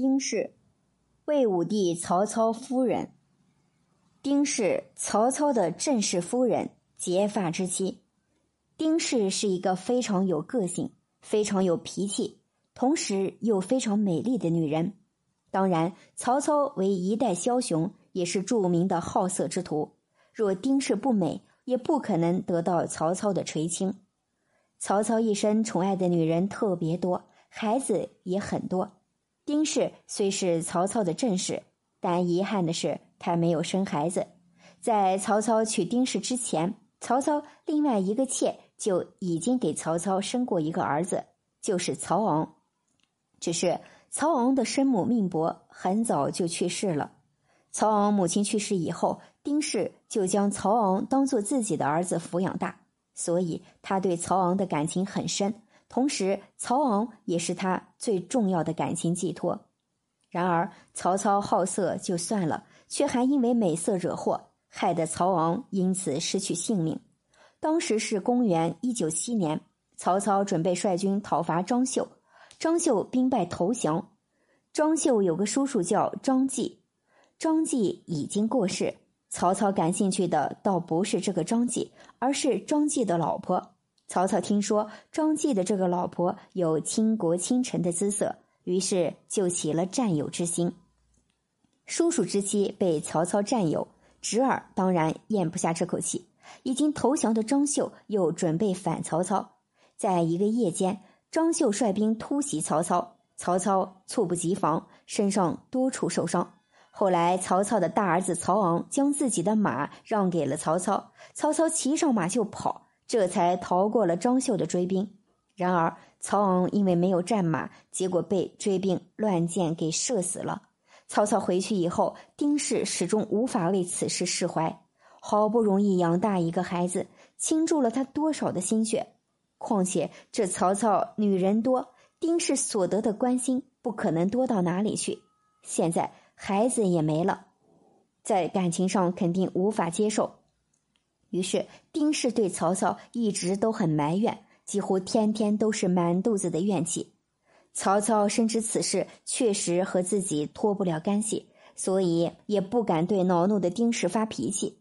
丁氏，魏武帝曹操夫人。丁氏，曹操的正室夫人，结发之妻。丁氏是一个非常有个性、非常有脾气，同时又非常美丽的女人。当然，曹操为一代枭雄，也是著名的好色之徒。若丁氏不美，也不可能得到曹操的垂青。曹操一生宠爱的女人特别多，孩子也很多。丁氏虽是曹操的正室，但遗憾的是，他没有生孩子。在曹操娶丁氏之前，曹操另外一个妾就已经给曹操生过一个儿子，就是曹昂。只是曹昂的生母命薄，很早就去世了。曹昂母亲去世以后，丁氏就将曹昂当做自己的儿子抚养大，所以他对曹昂的感情很深。同时，曹昂也是他最重要的感情寄托。然而，曹操好色就算了，却还因为美色惹祸，害得曹昂因此失去性命。当时是公元一九七年，曹操准备率军讨伐张绣，张绣兵败投降。张绣有个叔叔叫张继，张继已经过世。曹操感兴趣的倒不是这个张继，而是张继的老婆。曹操听说张继的这个老婆有倾国倾城的姿色，于是就起了占有之心。叔叔之妻被曹操占有，侄儿当然咽不下这口气。已经投降的张绣又准备反曹操。在一个夜间，张绣率兵突袭曹操，曹操猝不及防，身上多处受伤。后来，曹操的大儿子曹昂将自己的马让给了曹操，曹操骑上马就跑。这才逃过了张绣的追兵。然而，曹昂因为没有战马，结果被追兵乱箭给射死了。曹操回去以后，丁氏始终无法为此事释怀。好不容易养大一个孩子，倾注了他多少的心血？况且这曹操女人多，丁氏所得的关心不可能多到哪里去。现在孩子也没了，在感情上肯定无法接受。于是，丁氏对曹操一直都很埋怨，几乎天天都是满肚子的怨气。曹操深知此事确实和自己脱不了干系，所以也不敢对恼怒的丁氏发脾气。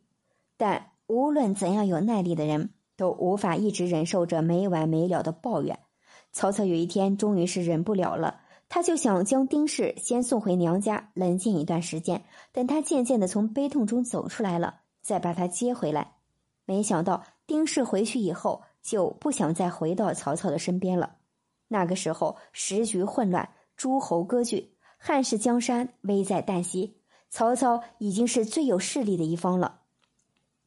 但无论怎样有耐力的人，都无法一直忍受着没完没了的抱怨。曹操有一天终于是忍不了了，他就想将丁氏先送回娘家，冷静一段时间，等他渐渐的从悲痛中走出来了，再把他接回来。没想到丁氏回去以后就不想再回到曹操的身边了。那个时候时局混乱，诸侯割据，汉室江山危在旦夕，曹操已经是最有势力的一方了。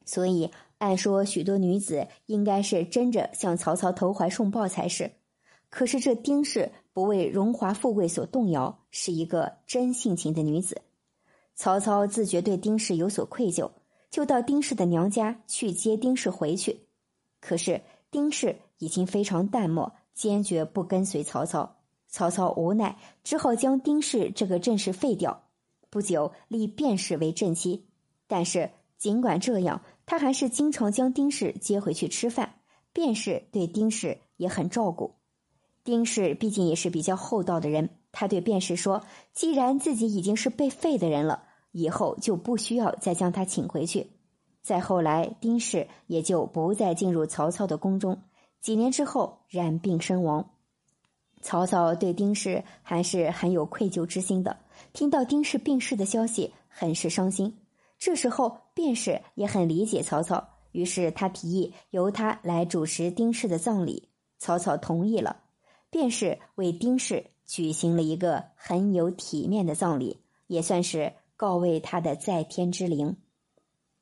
所以按说许多女子应该是争着向曹操投怀送抱才是。可是这丁氏不为荣华富贵所动摇，是一个真性情的女子。曹操自觉对丁氏有所愧疚。就到丁氏的娘家去接丁氏回去，可是丁氏已经非常淡漠，坚决不跟随曹操。曹操无奈，只好将丁氏这个正室废掉。不久立卞氏为正妻，但是尽管这样，他还是经常将丁氏接回去吃饭。卞氏对丁氏也很照顾。丁氏毕竟也是比较厚道的人，他对卞氏说：“既然自己已经是被废的人了。”以后就不需要再将他请回去。再后来，丁氏也就不再进入曹操的宫中。几年之后，染病身亡。曹操对丁氏还是很有愧疚之心的。听到丁氏病逝的消息，很是伤心。这时候，卞氏也很理解曹操，于是他提议由他来主持丁氏的葬礼。曹操同意了。卞氏为丁氏举行了一个很有体面的葬礼，也算是。告慰他的在天之灵。